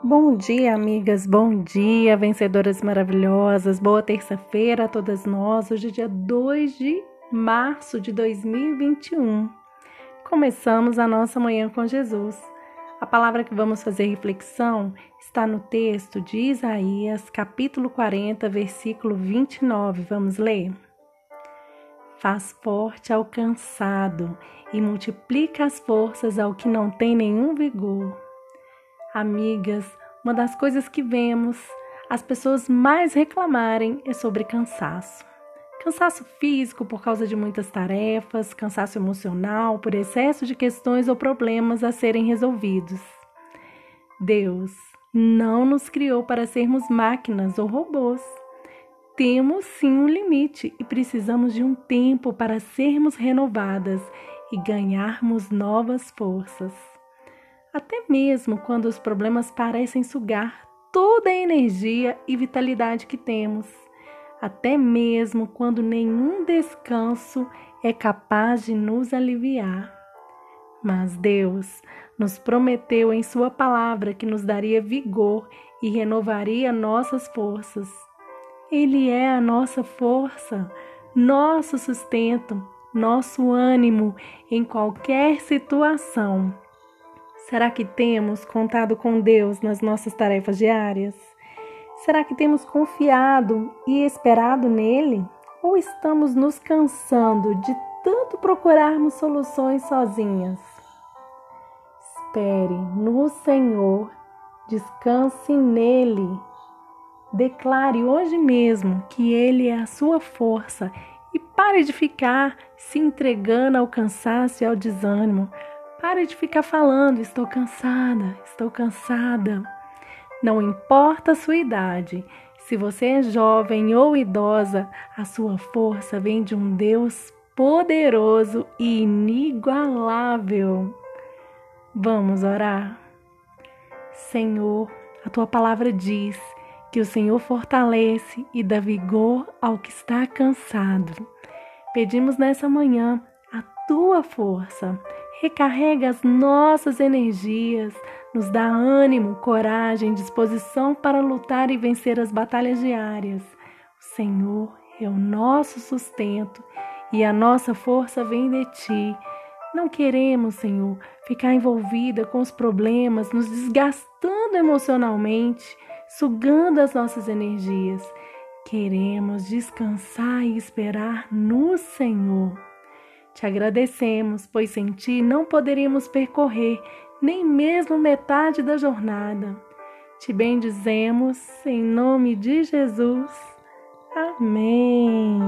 Bom dia, amigas, bom dia, vencedoras maravilhosas, boa terça-feira a todas nós. Hoje é dia 2 de março de 2021. Começamos a nossa manhã com Jesus. A palavra que vamos fazer reflexão está no texto de Isaías, capítulo 40, versículo 29. Vamos ler? Faz forte ao cansado e multiplica as forças ao que não tem nenhum vigor. Amigas, uma das coisas que vemos as pessoas mais reclamarem é sobre cansaço. Cansaço físico por causa de muitas tarefas, cansaço emocional por excesso de questões ou problemas a serem resolvidos. Deus não nos criou para sermos máquinas ou robôs. Temos sim um limite e precisamos de um tempo para sermos renovadas e ganharmos novas forças até mesmo quando os problemas parecem sugar toda a energia e vitalidade que temos, até mesmo quando nenhum descanso é capaz de nos aliviar. Mas Deus nos prometeu em Sua palavra que nos daria vigor e renovaria nossas forças. Ele é a nossa força, nosso sustento, nosso ânimo em qualquer situação. Será que temos contado com Deus nas nossas tarefas diárias? Será que temos confiado e esperado nele? Ou estamos nos cansando de tanto procurarmos soluções sozinhas? Espere no Senhor, descanse nele. Declare hoje mesmo que Ele é a sua força e pare de ficar se entregando ao cansaço e ao desânimo. Pare de ficar falando, estou cansada, estou cansada. Não importa a sua idade, se você é jovem ou idosa, a sua força vem de um Deus poderoso e inigualável. Vamos orar. Senhor, a tua palavra diz que o Senhor fortalece e dá vigor ao que está cansado. Pedimos nessa manhã a tua força recarrega as nossas energias, nos dá ânimo, coragem, disposição para lutar e vencer as batalhas diárias. O Senhor é o nosso sustento e a nossa força vem de ti. Não queremos, Senhor, ficar envolvida com os problemas, nos desgastando emocionalmente, sugando as nossas energias. Queremos descansar e esperar no Senhor. Te agradecemos, pois sem ti não poderíamos percorrer nem mesmo metade da jornada. Te bendizemos em nome de Jesus. Amém.